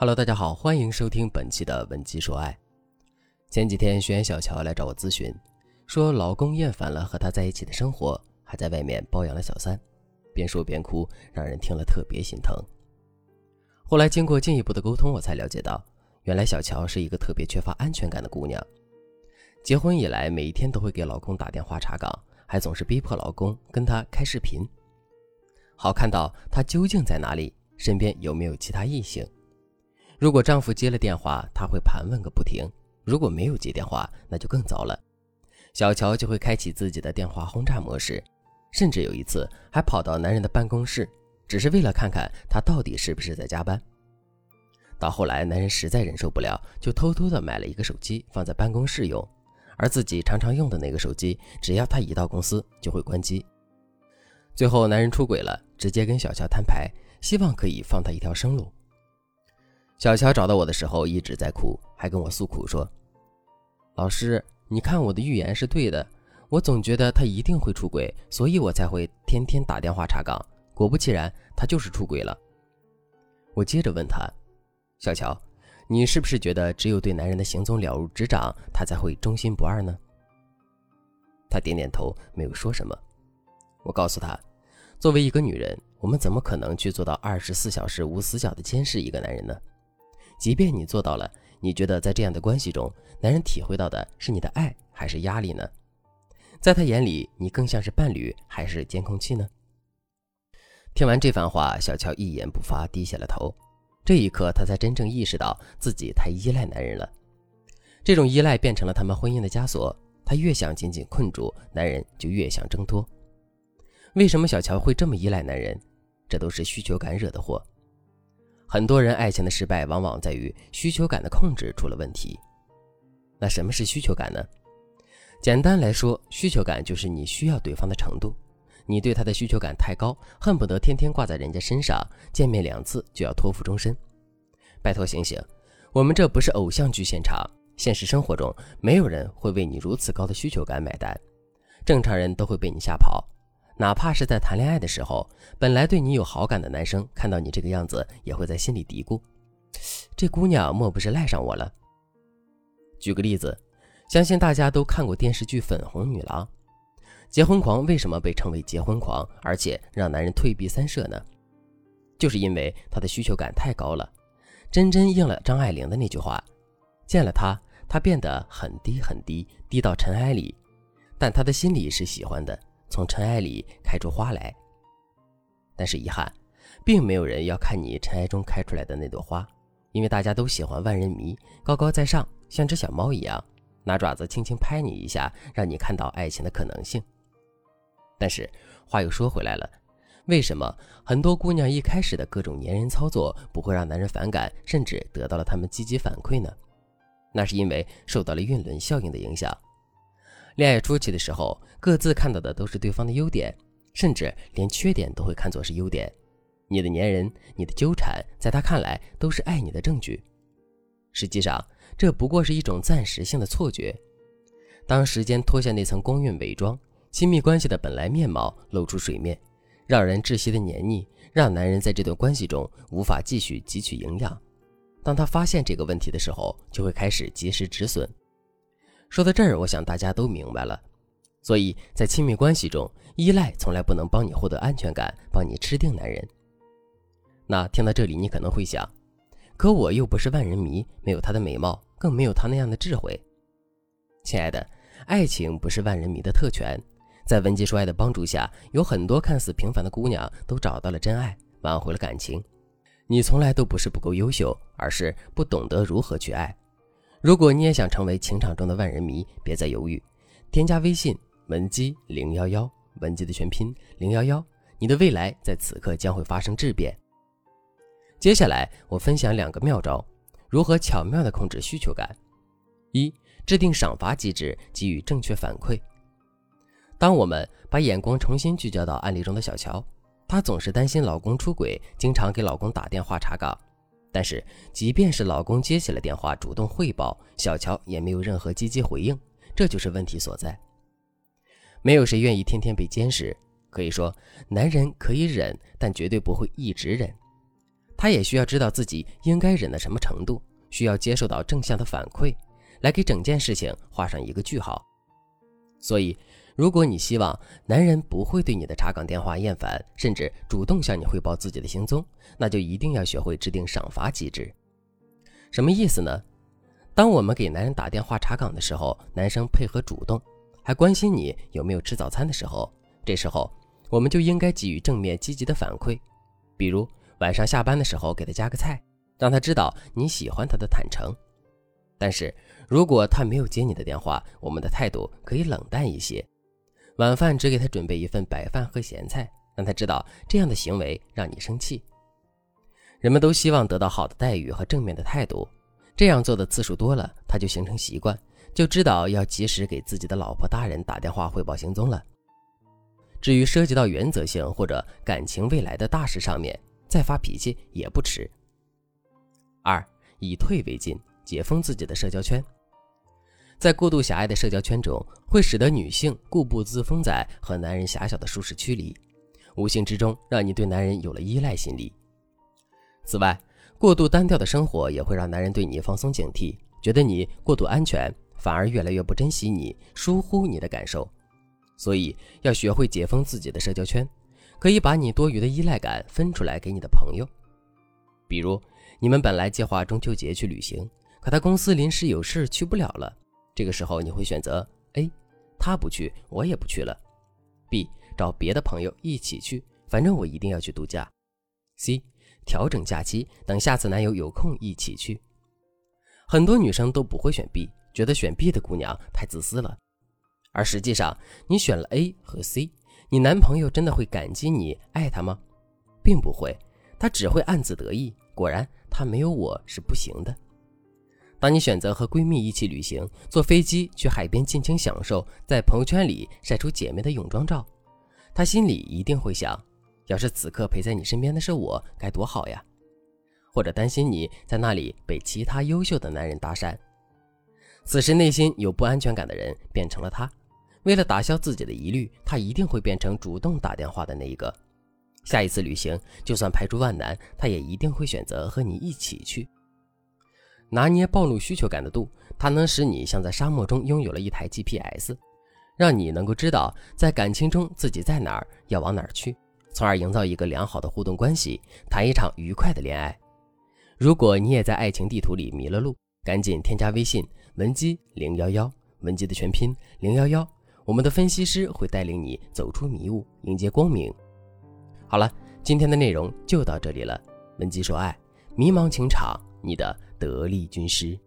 Hello，大家好，欢迎收听本期的《文姬说爱》。前几天，学员小乔来找我咨询，说老公厌烦了和她在一起的生活，还在外面包养了小三，边说边哭，让人听了特别心疼。后来经过进一步的沟通，我才了解到，原来小乔是一个特别缺乏安全感的姑娘。结婚以来，每一天都会给老公打电话查岗，还总是逼迫老公跟她开视频，好看到他究竟在哪里，身边有没有其他异性。如果丈夫接了电话，她会盘问个不停；如果没有接电话，那就更糟了。小乔就会开启自己的电话轰炸模式，甚至有一次还跑到男人的办公室，只是为了看看他到底是不是在加班。到后来，男人实在忍受不了，就偷偷的买了一个手机放在办公室用，而自己常常用的那个手机，只要他一到公司就会关机。最后，男人出轨了，直接跟小乔摊牌，希望可以放他一条生路。小乔找到我的时候一直在哭，还跟我诉苦说：“老师，你看我的预言是对的，我总觉得他一定会出轨，所以我才会天天打电话查岗。果不其然，他就是出轨了。”我接着问他：“小乔，你是不是觉得只有对男人的行踪了如指掌，他才会忠心不二呢？”他点点头，没有说什么。我告诉他：“作为一个女人，我们怎么可能去做到二十四小时无死角的监视一个男人呢？”即便你做到了，你觉得在这样的关系中，男人体会到的是你的爱还是压力呢？在他眼里，你更像是伴侣还是监控器呢？听完这番话，小乔一言不发，低下了头。这一刻，他才真正意识到自己太依赖男人了。这种依赖变成了他们婚姻的枷锁。他越想紧紧困住男人，就越想挣脱。为什么小乔会这么依赖男人？这都是需求感惹的祸。很多人爱情的失败，往往在于需求感的控制出了问题。那什么是需求感呢？简单来说，需求感就是你需要对方的程度。你对他的需求感太高，恨不得天天挂在人家身上，见面两次就要托付终身。拜托醒醒，我们这不是偶像剧现场，现实生活中没有人会为你如此高的需求感买单，正常人都会被你吓跑。哪怕是在谈恋爱的时候，本来对你有好感的男生看到你这个样子，也会在心里嘀咕：“这姑娘莫不是赖上我了？”举个例子，相信大家都看过电视剧《粉红女郎》，结婚狂为什么被称为结婚狂，而且让男人退避三舍呢？就是因为他的需求感太高了，真真应了张爱玲的那句话：“见了他，他变得很低很低，低到尘埃里，但他的心里是喜欢的。”从尘埃里开出花来，但是遗憾，并没有人要看你尘埃中开出来的那朵花，因为大家都喜欢万人迷，高高在上，像只小猫一样，拿爪子轻轻拍你一下，让你看到爱情的可能性。但是话又说回来了，为什么很多姑娘一开始的各种粘人操作不会让男人反感，甚至得到了他们积极反馈呢？那是因为受到了晕轮效应的影响。恋爱初期的时候，各自看到的都是对方的优点，甚至连缺点都会看作是优点。你的粘人，你的纠缠，在他看来都是爱你的证据。实际上，这不过是一种暂时性的错觉。当时间脱下那层光晕伪装，亲密关系的本来面貌露出水面，让人窒息的黏腻，让男人在这段关系中无法继续汲取营养。当他发现这个问题的时候，就会开始及时止损。说到这儿，我想大家都明白了。所以在亲密关系中，依赖从来不能帮你获得安全感，帮你吃定男人。那听到这里，你可能会想，可我又不是万人迷，没有他的美貌，更没有他那样的智慧。亲爱的，爱情不是万人迷的特权。在文姬说爱的帮助下，有很多看似平凡的姑娘都找到了真爱，挽回了感情。你从来都不是不够优秀，而是不懂得如何去爱。如果你也想成为情场中的万人迷，别再犹豫，添加微信文姬零幺幺，文姬的全拼零幺幺，你的未来在此刻将会发生质变。接下来我分享两个妙招，如何巧妙地控制需求感。一、制定赏罚机制，给予正确反馈。当我们把眼光重新聚焦到案例中的小乔，她总是担心老公出轨，经常给老公打电话查岗。但是，即便是老公接起了电话，主动汇报，小乔也没有任何积极回应，这就是问题所在。没有谁愿意天天被监视，可以说，男人可以忍，但绝对不会一直忍。他也需要知道自己应该忍到什么程度，需要接受到正向的反馈，来给整件事情画上一个句号。所以，如果你希望男人不会对你的查岗电话厌烦，甚至主动向你汇报自己的行踪，那就一定要学会制定赏罚机制。什么意思呢？当我们给男人打电话查岗的时候，男生配合主动，还关心你有没有吃早餐的时候，这时候我们就应该给予正面积极的反馈，比如晚上下班的时候给他加个菜，让他知道你喜欢他的坦诚。但是如果他没有接你的电话，我们的态度可以冷淡一些，晚饭只给他准备一份白饭和咸菜，让他知道这样的行为让你生气。人们都希望得到好的待遇和正面的态度，这样做的次数多了，他就形成习惯，就知道要及时给自己的老婆大人打电话汇报行踪了。至于涉及到原则性或者感情未来的大事上面，再发脾气也不迟。二，以退为进。解封自己的社交圈，在过度狭隘的社交圈中，会使得女性固步自封在和男人狭小的舒适区里，无形之中让你对男人有了依赖心理。此外，过度单调的生活也会让男人对你放松警惕，觉得你过度安全，反而越来越不珍惜你，疏忽你的感受。所以，要学会解封自己的社交圈，可以把你多余的依赖感分出来给你的朋友，比如你们本来计划中秋节去旅行。可他公司临时有事去不了了，这个时候你会选择 A，他不去，我也不去了；B，找别的朋友一起去，反正我一定要去度假；C，调整假期，等下次男友有空一起去。很多女生都不会选 B，觉得选 B 的姑娘太自私了。而实际上，你选了 A 和 C，你男朋友真的会感激你、爱他吗？并不会，他只会暗自得意。果然，他没有我是不行的。当你选择和闺蜜一起旅行，坐飞机去海边尽情享受，在朋友圈里晒出姐妹的泳装照，她心里一定会想：要是此刻陪在你身边的是我，该多好呀！或者担心你在那里被其他优秀的男人搭讪。此时内心有不安全感的人变成了他，为了打消自己的疑虑，他一定会变成主动打电话的那一个。下一次旅行，就算排除万难，他也一定会选择和你一起去。拿捏暴露需求感的度，它能使你像在沙漠中拥有了一台 GPS，让你能够知道在感情中自己在哪儿，要往哪儿去，从而营造一个良好的互动关系，谈一场愉快的恋爱。如果你也在爱情地图里迷了路，赶紧添加微信文姬零幺幺，文姬的全拼零幺幺，我们的分析师会带领你走出迷雾，迎接光明。好了，今天的内容就到这里了。文姬说爱，迷茫情场。你的得力军师。